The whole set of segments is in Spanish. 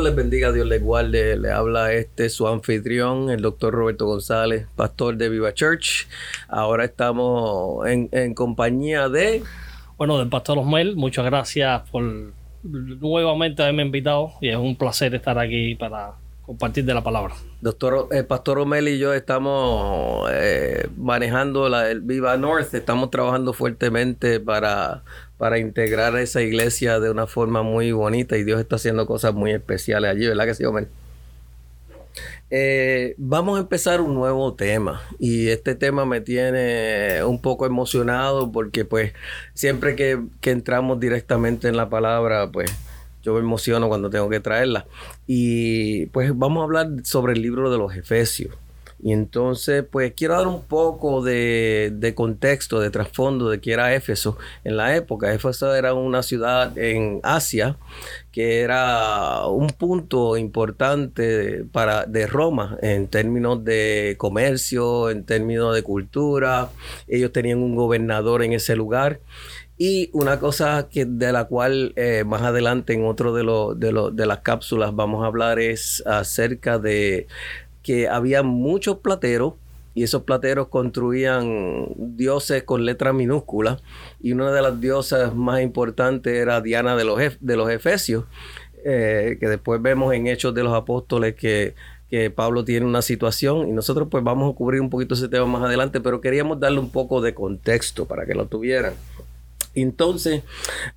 Dios les bendiga, Dios les guarde. Le habla este su anfitrión, el doctor Roberto González, pastor de Viva Church. Ahora estamos en, compañía de... Bueno, del pastor Osmel, muchas gracias por nuevamente haberme invitado y es un placer estar aquí para compartir de la palabra. Doctor, el Pastor Omel y yo estamos eh, manejando la, el Viva North, estamos trabajando fuertemente para, para integrar esa iglesia de una forma muy bonita y Dios está haciendo cosas muy especiales allí, ¿verdad que sí, Omel? Eh, vamos a empezar un nuevo tema y este tema me tiene un poco emocionado porque pues siempre que, que entramos directamente en la palabra pues yo me emociono cuando tengo que traerla. Y pues vamos a hablar sobre el libro de los Efesios. Y entonces, pues quiero dar un poco de, contexto, de trasfondo de que era Éfeso en la época. Éfeso era una ciudad en Asia que era un punto importante para, de Roma en términos de comercio, en términos de cultura. Ellos tenían un gobernador en ese lugar. Y una cosa que de la cual eh, más adelante en otro de, de, de las cápsulas vamos a hablar es acerca de que había muchos plateros y esos plateros construían dioses con letras minúsculas y una de las diosas más importantes era Diana de los, de los Efesios, eh, que después vemos en Hechos de los Apóstoles que, que Pablo tiene una situación y nosotros pues vamos a cubrir un poquito ese tema más adelante, pero queríamos darle un poco de contexto para que lo tuvieran. Entonces,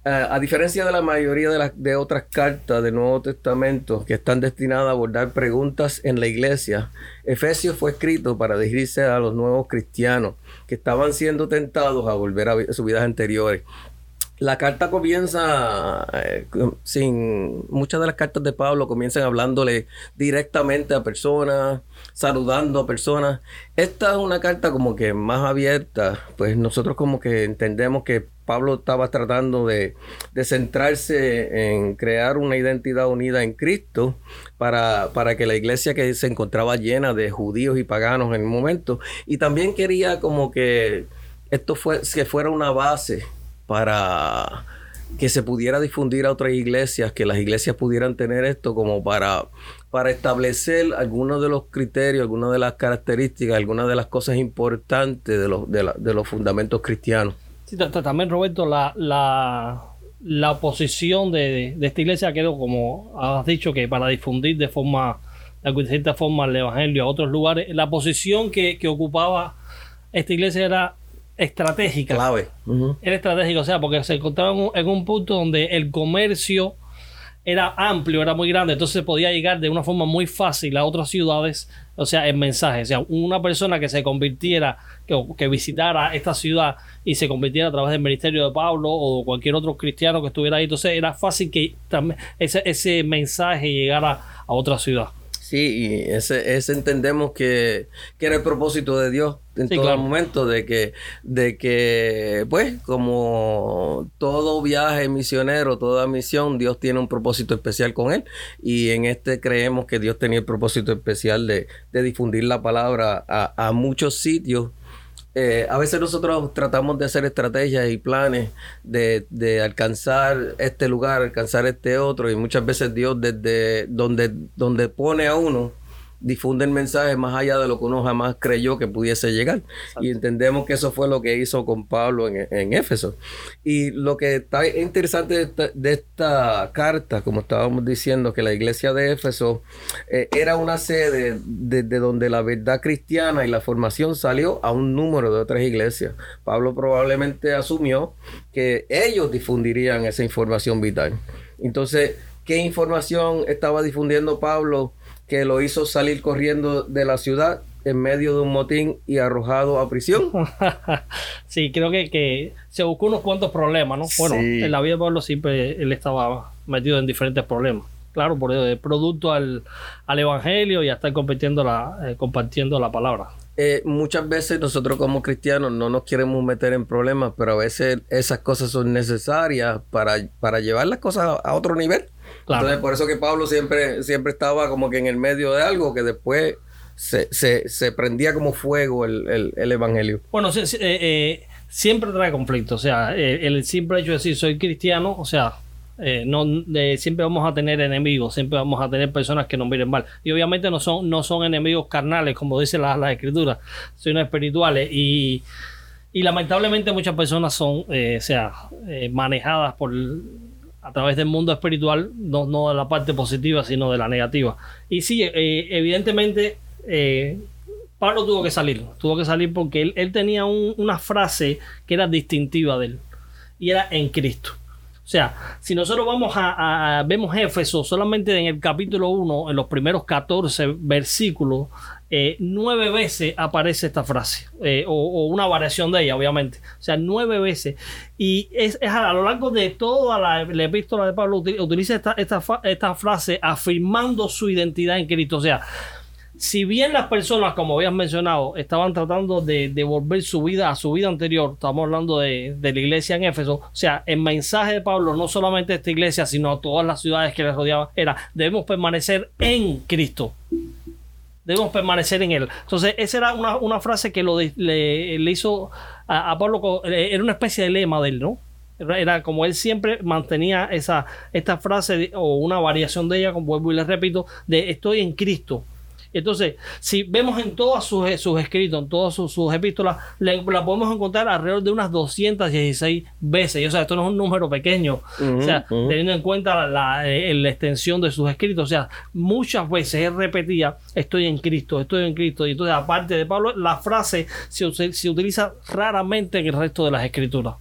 a diferencia de la mayoría de, de otras cartas del Nuevo Testamento que están destinadas a abordar preguntas en la iglesia, Efesios fue escrito para dirigirse a los nuevos cristianos que estaban siendo tentados a volver a sus vidas anteriores la carta comienza eh, sin muchas de las cartas de Pablo comienzan hablándole directamente a personas, saludando a personas. Esta es una carta como que más abierta, pues nosotros como que entendemos que Pablo estaba tratando de, de centrarse en crear una identidad unida en Cristo para, para, que la iglesia que se encontraba llena de judíos y paganos en el momento, y también quería como que esto fue, que fuera una base para que se pudiera difundir a otras iglesias, que las iglesias pudieran tener esto como para, para establecer algunos de los criterios, algunas de las características, algunas de las cosas importantes de los, de, los fundamentos cristianos. Sí, también Roberto, la, la, la oposición de, esta iglesia quedó como has dicho que para difundir de forma, de cierta forma el evangelio a otros lugares, la posición que, que ocupaba esta iglesia era estratégica. Clave. Era estratégica, o sea, porque se encontraba en un, punto donde el comercio era amplio, era muy grande, entonces se podía llegar de una forma muy fácil a otras ciudades, o sea, en mensajes. O sea, una persona que se convirtiera, que, que, visitara esta ciudad y se convirtiera a través del ministerio de Pablo o cualquier otro cristiano que estuviera ahí, entonces era fácil que ese, ese mensaje llegara a otra ciudad. Sí, y ese, ese entendemos que, era el propósito de Dios en todo momento, de que, de que, pues, como todo viaje misionero, toda misión, Dios tiene un propósito especial con él. Y en este creemos que Dios tenía el propósito especial de, de difundir la palabra a, a muchos sitios eh, a veces nosotros tratamos de hacer estrategias y planes de, de, alcanzar este lugar, alcanzar este otro, y muchas veces Dios desde donde, donde pone a uno difunde el mensaje más allá de lo que uno jamás creyó que pudiese llegar. Y entendemos que eso fue lo que hizo con Pablo en, Éfeso. Y lo que está interesante de esta, carta, como estábamos diciendo, que la iglesia de Éfeso eh, era una sede desde donde la verdad cristiana y la formación salió a un número de otras iglesias. Pablo probablemente asumió que ellos difundirían esa información vital. Entonces, ¿qué información estaba difundiendo Pablo? Que lo hizo salir corriendo de la ciudad en medio de un motín y arrojado a prisión. sí, creo que, que, se buscó unos cuantos problemas, ¿no? Bueno, en la vida de Pablo siempre él estaba metido en diferentes problemas. claro, por el producto al, al evangelio y a estar compartiendo la, eh, compartiendo la palabra. Eh, muchas veces nosotros como cristianos no nos queremos meter en problemas, pero a veces esas cosas son necesarias para, para llevar las cosas a otro nivel. Entonces, por eso que Pablo siempre, siempre estaba como que en el medio de algo que después se, se, se prendía como fuego el, el, evangelio. Bueno, sí, eh, eh, siempre trae conflicto. O sea, eh, el simple hecho de decir soy cristiano, o sea, no siempre vamos a tener enemigos, siempre vamos a tener personas que nos miren mal. Y obviamente no son, no son enemigos carnales, como dice la, la escritura, sino espirituales. Y, y lamentablemente muchas personas son, o sea, manejadas por a través del mundo espiritual, no, no de la parte positiva, sino de la negativa. Y sí, eh, evidentemente, eh, Pablo tuvo que salir, tuvo que salir porque él, tenía una frase que era distintiva de él, y era en Cristo. O sea, si nosotros vamos a, a vemos Éfeso solamente en el capítulo 1, en los primeros 14 versículos, eh, nueve veces aparece esta frase, eh, o, una variación de ella, obviamente. O sea, nueve veces. Y es, a lo largo de toda la, epístola de Pablo, utiliza esta, esta, frase afirmando su identidad en Cristo. O sea, si bien las personas, como habías mencionado, estaban tratando de devolver su vida a su vida anterior, estamos hablando de, de, la iglesia en Éfeso, o sea, el mensaje de Pablo, no solamente a esta iglesia, sino a todas las ciudades que le rodeaban, era, debemos permanecer en Cristo debemos permanecer en él. Entonces, esa era una, frase que lo le, hizo a, Pablo, eh, era una especie de lema de él, ¿no? Era, como él siempre mantenía esa, esta frase o una variación de ella, como vuelvo y le repito, de estoy en Cristo. Entonces, si vemos en todos sus, sus escritos, en todas sus, epístolas, la, podemos encontrar alrededor de unas 216 veces. Y, o sea, esto no es un número pequeño. o sea, teniendo en cuenta la, extensión de sus escritos. O sea, muchas veces él repetía, estoy en Cristo, estoy en Cristo. Y entonces, aparte de Pablo, la frase se, se utiliza raramente en el resto de las escrituras.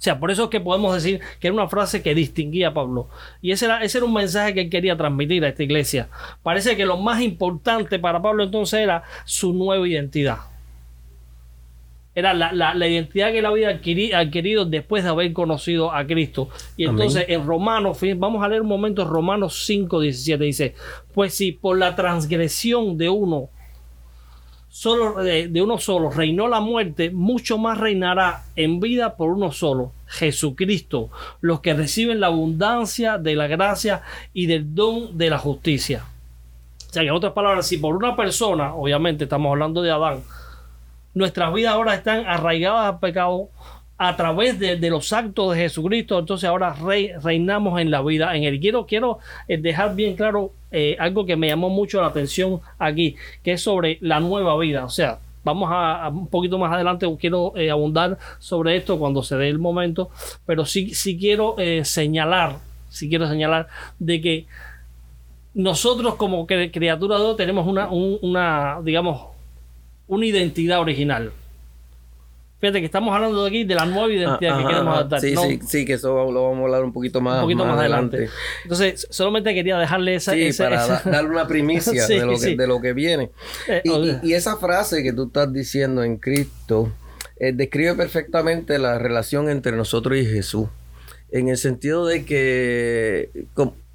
O sea, por eso es que podemos decir que era una frase que distinguía a Pablo. Y ese era, ese era un mensaje que él quería transmitir a esta iglesia. Parece que lo más importante para Pablo entonces era su nueva identidad. Era la, identidad que él había adquirido, después de haber conocido a Cristo. Y entonces en Romanos, vamos a leer un momento Romanos 5, 17, dice, pues si por la transgresión de uno solo de, uno solo reinó la muerte, mucho más reinará en vida por uno solo, Jesucristo, los que reciben la abundancia de la gracia y del don de la justicia. O sea, que en otras palabras, si por una persona, obviamente estamos hablando de Adán, nuestras vidas ahora están arraigadas al pecado, a través de, los actos de Jesucristo, entonces ahora reinamos en la vida en él. Quiero, quiero eh, dejar bien claro eh, algo que me llamó mucho la atención aquí, que es sobre la nueva vida. O sea, vamos a, un poquito más adelante, quiero eh, abundar sobre esto cuando se dé el momento, pero sí, sí quiero señalar, sí quiero señalar de que nosotros como criatura de tenemos una, una, digamos, una identidad original. Fíjate que estamos hablando de aquí de la nueva identidad que queremos adaptar. Sí, sí, sí, que eso lo vamos a hablar un poquito más, un poquito más, adelante. Entonces, solamente quería dejarle esa. Sí, para darle una primicia de, lo que, de, lo que, viene. Eh, y, esa frase que tú estás diciendo en Cristo eh, describe perfectamente la relación entre nosotros y Jesús. En el sentido de que.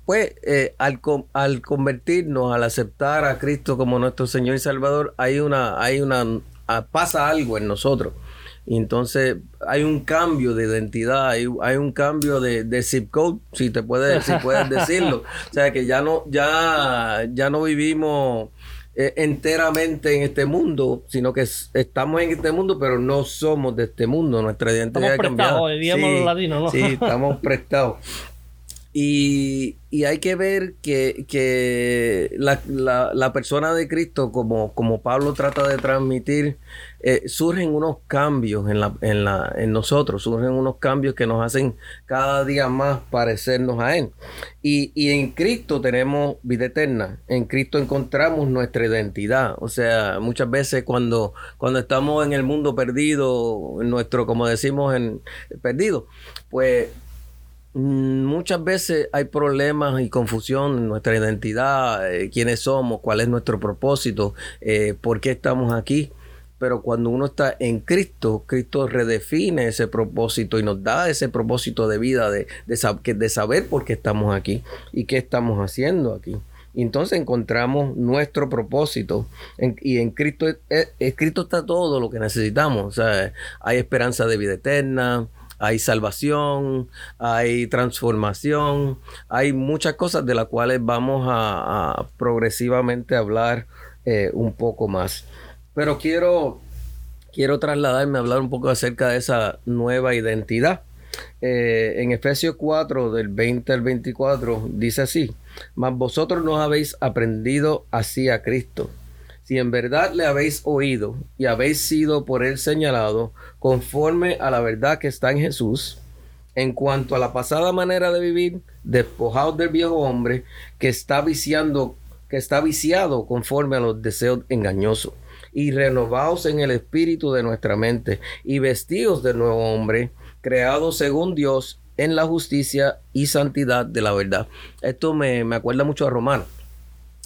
pues eh, al, al convertirnos, al aceptar a Cristo como nuestro Señor y Salvador, hay una, hay una, ah, pasa algo en nosotros y entonces hay un cambio de identidad, hay, un cambio de, zip code, si te puedes, si puedes decirlo. O sea que ya no, ya, ya no vivimos eh, enteramente en este mundo, sino que estamos en este mundo, pero no somos de este mundo. Nuestra identidad estamos prestados, sí, ¿no? Sí, estamos prestados. Y, hay que ver que, la, persona de Cristo, como, como Pablo trata de transmitir, eh, surgen unos cambios en, la, en, la, en nosotros, surgen unos cambios que nos hacen cada día más parecernos a Él. Y, y en Cristo tenemos vida eterna, en Cristo encontramos nuestra identidad. O sea, muchas veces cuando, cuando estamos en el mundo perdido, nuestro, como decimos, en perdido, pues muchas veces hay problemas y confusión en nuestra identidad, eh, quiénes somos, cuál es nuestro propósito, eh, por qué estamos aquí. pero cuando uno está en Cristo, Cristo redefine ese propósito y nos da ese propósito de vida, de, de, saber por qué estamos aquí y qué estamos haciendo aquí. Y entonces encontramos nuestro propósito. y en Cristo, en Cristo está todo lo que necesitamos. O sea, hay esperanza de vida eterna, hay salvación, hay transformación, hay muchas cosas de las cuales vamos a, progresivamente hablar eh, un poco más. Pero quiero, quiero trasladarme a hablar un poco acerca de esa nueva identidad. Eh, en Efesios 4, del 20 al 24, dice así, mas vosotros no habéis aprendido así a Cristo si en verdad le habéis oído y habéis sido por él señalado conforme a la verdad que está en Jesús, en cuanto a la pasada manera de vivir, despojados del viejo hombre que está viciando, que está viciado conforme a los deseos engañosos, y renovados en el espíritu de nuestra mente, y vestidos del nuevo hombre, creado según Dios en la justicia y santidad de la verdad. Esto me, me acuerda mucho a Romano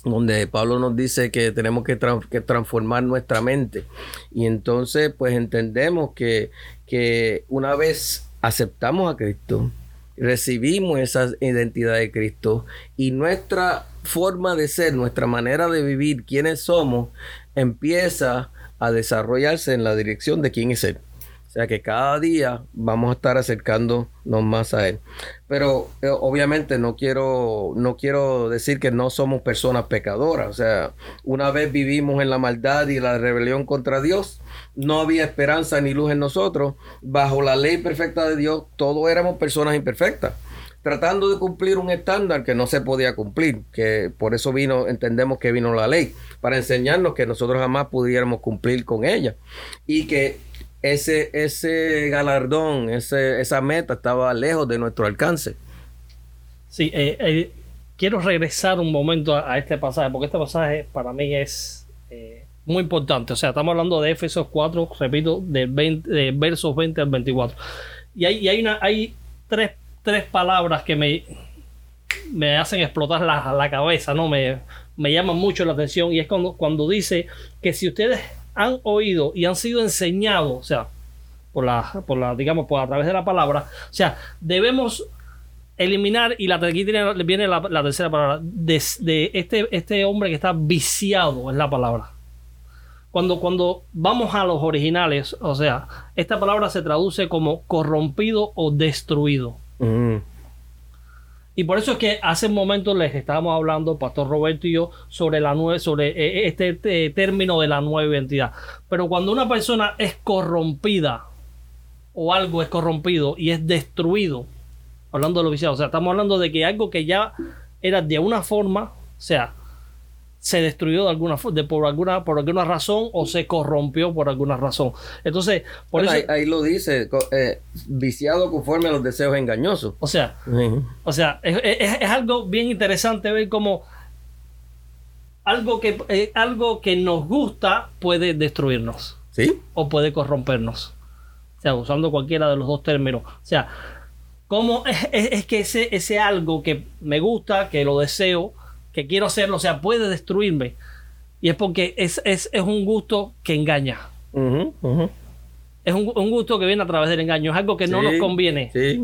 donde Pablo nos dice que tenemos que, transformar nuestra mente. Y entonces, pues entendemos que, que una vez aceptamos a Cristo, recibimos esa identidad de Cristo y nuestra forma de ser, nuestra manera de vivir, quienes somos, empieza a desarrollarse en la dirección de quién es Él. O sea que cada día vamos a estar acercándonos más a Él. Pero eh, obviamente no quiero, no quiero decir que no somos personas pecadoras. O sea, una vez vivimos en la maldad y la rebelión contra Dios, no había esperanza ni luz en nosotros. Bajo la ley perfecta de Dios, todos éramos personas imperfectas tratando de cumplir un estándar que no se podía cumplir, que por eso vino, entendemos que vino la ley, para enseñarnos que nosotros jamás pudiéramos cumplir con ella y que ese, ese galardón, ese, esa meta estaba lejos de nuestro alcance. Sí, eh, eh, quiero regresar un momento a, este pasaje, porque este pasaje para mí es eh, muy importante. O sea, estamos hablando de Éfesos 4, repito, de, 20, de versos 20 al 24. Y hay, hay, una, hay tres, tres palabras que me, me hacen explotar la, la cabeza, ¿no? Me, me llaman mucho la atención y es cuando, cuando dice que si ustedes han oído y han sido enseñados, o sea, por la, por la, digamos, por a través de la palabra, o sea, debemos eliminar, y la, aquí viene la, tercera palabra, de, este, este hombre que está viciado, es la palabra. Cuando, cuando vamos a los originales, o sea, esta palabra se traduce como corrompido o destruido. Mm. Y por eso es que hace un momento les estábamos hablando, Pastor Roberto y yo, sobre la nueve, sobre eh, este, este, término de la nueva identidad. Pero cuando una persona es corrompida o algo es corrompido y es destruido, hablando de lo viciado, o sea, estamos hablando de que algo que ya era de una forma, o sea, se destruyó de alguna de, por alguna por alguna razón o se corrompió por alguna razón. Entonces, por eso, ahí, lo dice, eh, viciado conforme a los deseos engañosos. O sea, o sea, es, algo bien interesante ver cómo algo que eh, algo que nos gusta puede destruirnos. ¿Sí? O puede corrompernos. O sea, usando cualquiera de los dos términos. O sea, cómo es, es que ese, ese algo que me gusta, que lo deseo, que quiero hacerlo, o sea, puede destruirme. Y es porque es, es, es un gusto que engaña. Es un, un, gusto que viene a través del engaño. Es algo que no nos conviene. Sí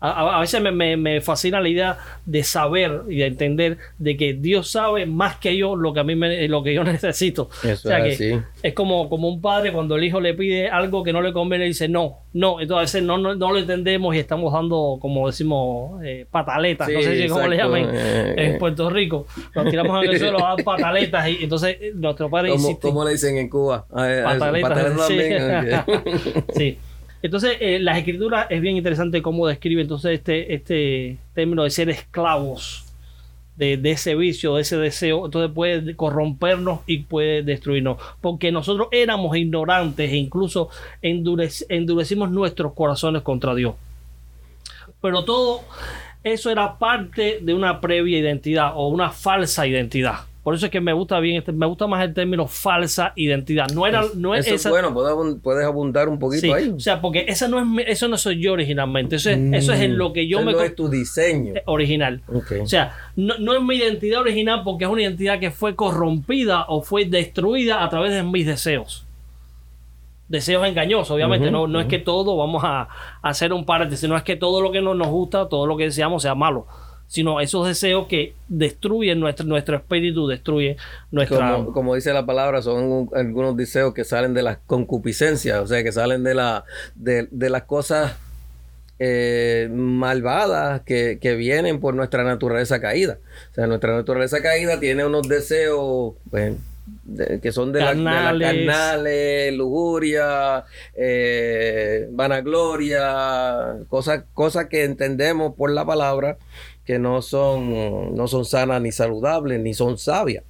a, veces me, fascina la idea de saber y de entender de que Dios sabe más que yo lo que a mí me, lo que yo necesito. Eso es, es como, como un padre cuando el hijo le pide algo que no le conviene y dice no, no. Entonces a veces no, no, lo entendemos y estamos dando, como decimos, eh, pataletas. no sé si cómo le llaman eh, en Puerto Rico. Nos tiramos en el suelo a dar pataletas y entonces eh, nuestro padre ¿Cómo, le dicen en Cuba? pataletas. sí. Entonces, eh, las escrituras es bien interesante cómo describe entonces este, este término de ser esclavos de, ese vicio, de ese deseo. Entonces puede corrompernos y puede destruirnos. Porque nosotros éramos ignorantes e incluso endurecimos nuestros corazones contra Dios. Pero todo eso era parte de una previa identidad o una falsa identidad. Por eso es que me gusta bien, este, me gusta más el término falsa identidad. No era, no es eso bueno, puedes, abundar un poquito ahí. O sea, porque esa no es, eso no soy yo originalmente. Eso es, eso es en lo que yo me. No es tu diseño eh, original. O sea, no, no, es mi identidad original porque es una identidad que fue corrompida o fue destruida a través de mis deseos. deseos engañosos, obviamente. no, no es que todo, vamos a, hacer un paréntesis, no es que todo lo que no nos gusta, todo lo que deseamos sea malo sino esos deseos que destruyen nuestro, nuestro espíritu, destruyen nuestra... Como, como, dice la palabra, son algunos deseos que salen de las concupiscencias, o sea, que salen de, la, de, de las cosas eh, malvadas que, que, vienen por nuestra naturaleza caída. O sea, nuestra naturaleza caída tiene unos deseos... Pues, que son de, La, de carnales, lujuria, eh, vanagloria, cosas, cosas que entendemos por la palabra que no son, no son sanas ni saludables, ni son sabias.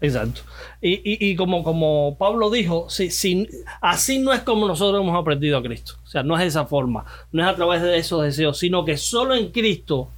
Exacto. Y, y, como, como Pablo dijo, si, si, así no es como nosotros hemos aprendido a Cristo. O sea, no es de esa forma, no es a través de esos deseos, sino que solo en Cristo, o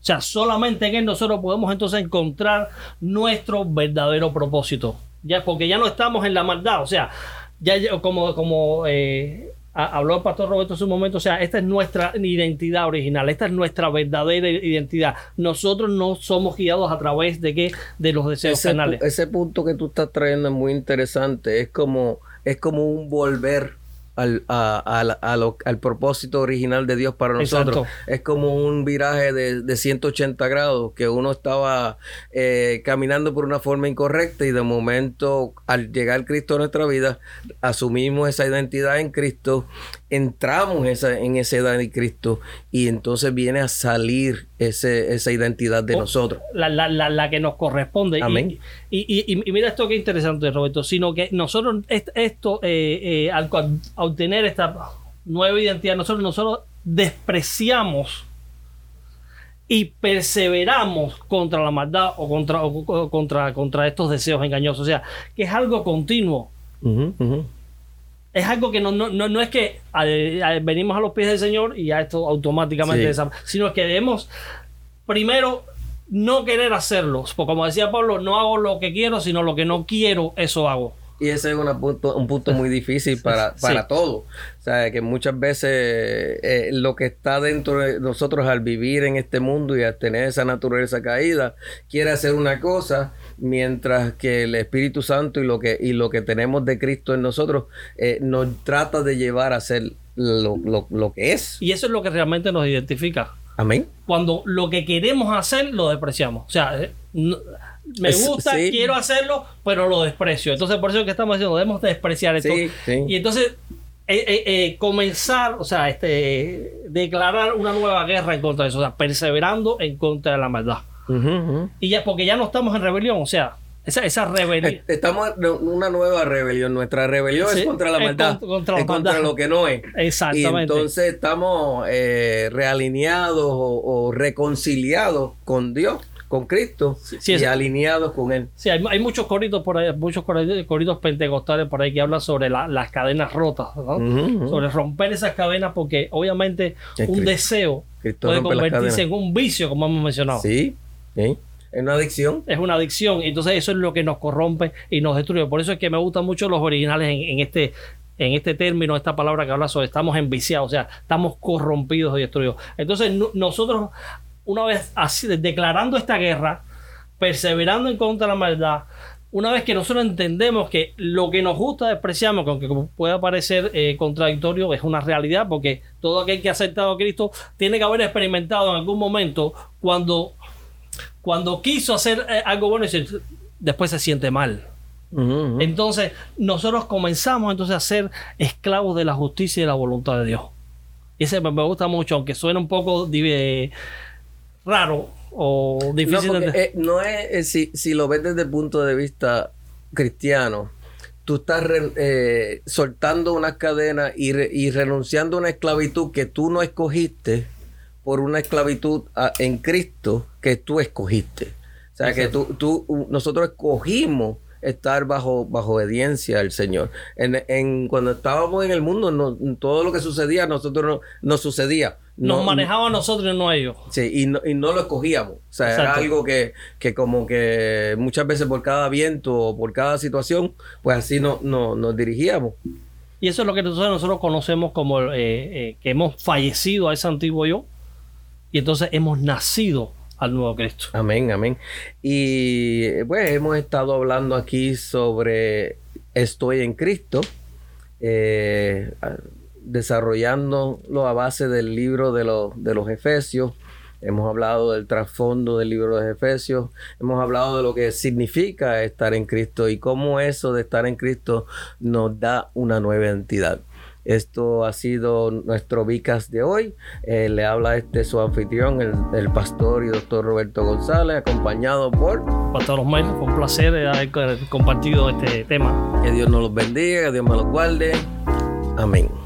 sea, solamente en Él nosotros podemos entonces encontrar nuestro verdadero propósito. Ya, porque ya no estamos en la maldad, o sea, ya como, como eh, habló el pastor Roberto en su momento, o sea, esta es nuestra identidad original, esta es nuestra verdadera identidad. Nosotros no somos guiados a través de qué, de los deseos ese, canales. Ese punto que tú estás trayendo es muy interesante, es como, es como un volver al, al propósito original de Dios para nosotros. Es como un viraje de, de 180 grados, que uno estaba eh, caminando por una forma incorrecta y de momento al llegar Cristo a nuestra vida, asumimos esa identidad en Cristo entramos esa, en esa edad de Cristo y entonces viene a salir ese, esa identidad de nosotros. La, la, la, que nos corresponde. Amén. Y, y, mira esto que interesante, Roberto, sino que nosotros, esto, eh, eh, al, obtener esta nueva identidad, nosotros, nosotros despreciamos y perseveramos contra la maldad o contra, contra, contra estos deseos engañosos. O sea, que es algo continuo es algo que no, no, no, es que venimos a los pies del Señor y ya esto automáticamente sino que debemos primero no querer hacerlo. Porque como decía Pablo, no hago lo que quiero, sino lo que no quiero, eso hago. Y ese es punto, un punto muy difícil para, para todo. O sea, que muchas veces eh, lo que está dentro de nosotros al vivir en este mundo y al tener esa naturaleza caída, quiere hacer una cosa, mientras que el Espíritu Santo y lo que, y lo que tenemos de Cristo en nosotros eh, nos trata de llevar a hacer lo, lo que es. Y eso es lo que realmente nos identifica. Amén. Cuando lo que queremos hacer lo despreciamos. O sea, eh, me gusta, quiero hacerlo, pero lo desprecio. Entonces, por eso es que estamos diciendo, debemos despreciar esto. Y entonces, eh, eh, eh, comenzar, o sea, este, declarar una nueva guerra en contra de eso, o sea, perseverando en contra de la maldad. Y ya, porque ya no estamos en rebelión, o sea, esa, esa rebelión. Estamos en una nueva rebelión. Nuestra rebelión es contra la maldad. contra, contra lo que no es. Exactamente. Y entonces estamos realineados o reconciliados con Dios con Cristo y alineados con Él. Sí, hay, muchos corridos por ahí, muchos corridos pentecostales por ahí que hablan sobre las cadenas rotas, sobre romper esas cadenas, porque obviamente un deseo puede convertirse en un vicio, como hemos mencionado. Sí, sí. Es una adicción. Es una adicción. Entonces eso es lo que nos corrompe y nos destruye. Por eso es que me gustan mucho los originales en, este en este término, esta palabra que habla sobre estamos enviciados, o sea, estamos corrompidos y destruidos. Entonces, nosotros una vez así, declarando esta guerra, perseverando en contra de la maldad, una vez que nosotros entendemos que lo que nos gusta despreciamos, aunque pueda parecer eh, contradictorio, es una realidad, porque todo aquel que ha aceptado a Cristo tiene que haber experimentado en algún momento cuando, cuando quiso hacer eh, algo bueno y después se siente mal. Entonces, nosotros comenzamos entonces a ser esclavos de la justicia y de la voluntad de Dios. Y ese me gusta mucho, aunque suene un poco raro o difícil no, de... Eh, no es, eh, si, si, lo ves desde el punto de vista cristiano, tú estás eh, soltando unas cadenas y, y, renunciando a una esclavitud que tú no escogiste por una esclavitud en Cristo que tú escogiste. O sea, que tú, tú, nosotros escogimos estar bajo, bajo obediencia al Señor. En, en, cuando estábamos en el mundo, no, todo lo que sucedía a nosotros no, no sucedía. Nos manejaba a nosotros y no a ellos. Sí, y no, y no lo escogíamos. O sea, era algo que, que, como que muchas veces por cada viento o por cada situación, pues así no, no, nos dirigíamos. Y eso es lo que nosotros, nosotros conocemos como eh, eh, que hemos fallecido a ese antiguo yo y entonces hemos nacido al nuevo Cristo. Amén, amén. Y pues hemos estado hablando aquí sobre estoy en Cristo eh, desarrollándolo a base del libro de, de los Efesios. Hemos hablado del trasfondo del libro de Efesios, hemos hablado de lo que significa estar en Cristo y cómo eso de estar en Cristo nos da una nueva entidad. Esto ha sido nuestro Vicas de hoy. Eh, le habla este su anfitrión, el, pastor y doctor Roberto González, acompañado por Pastor Osmel. Fue un placer haber compartido este tema. Que Dios nos los bendiga, que Dios me los guarde. Amén.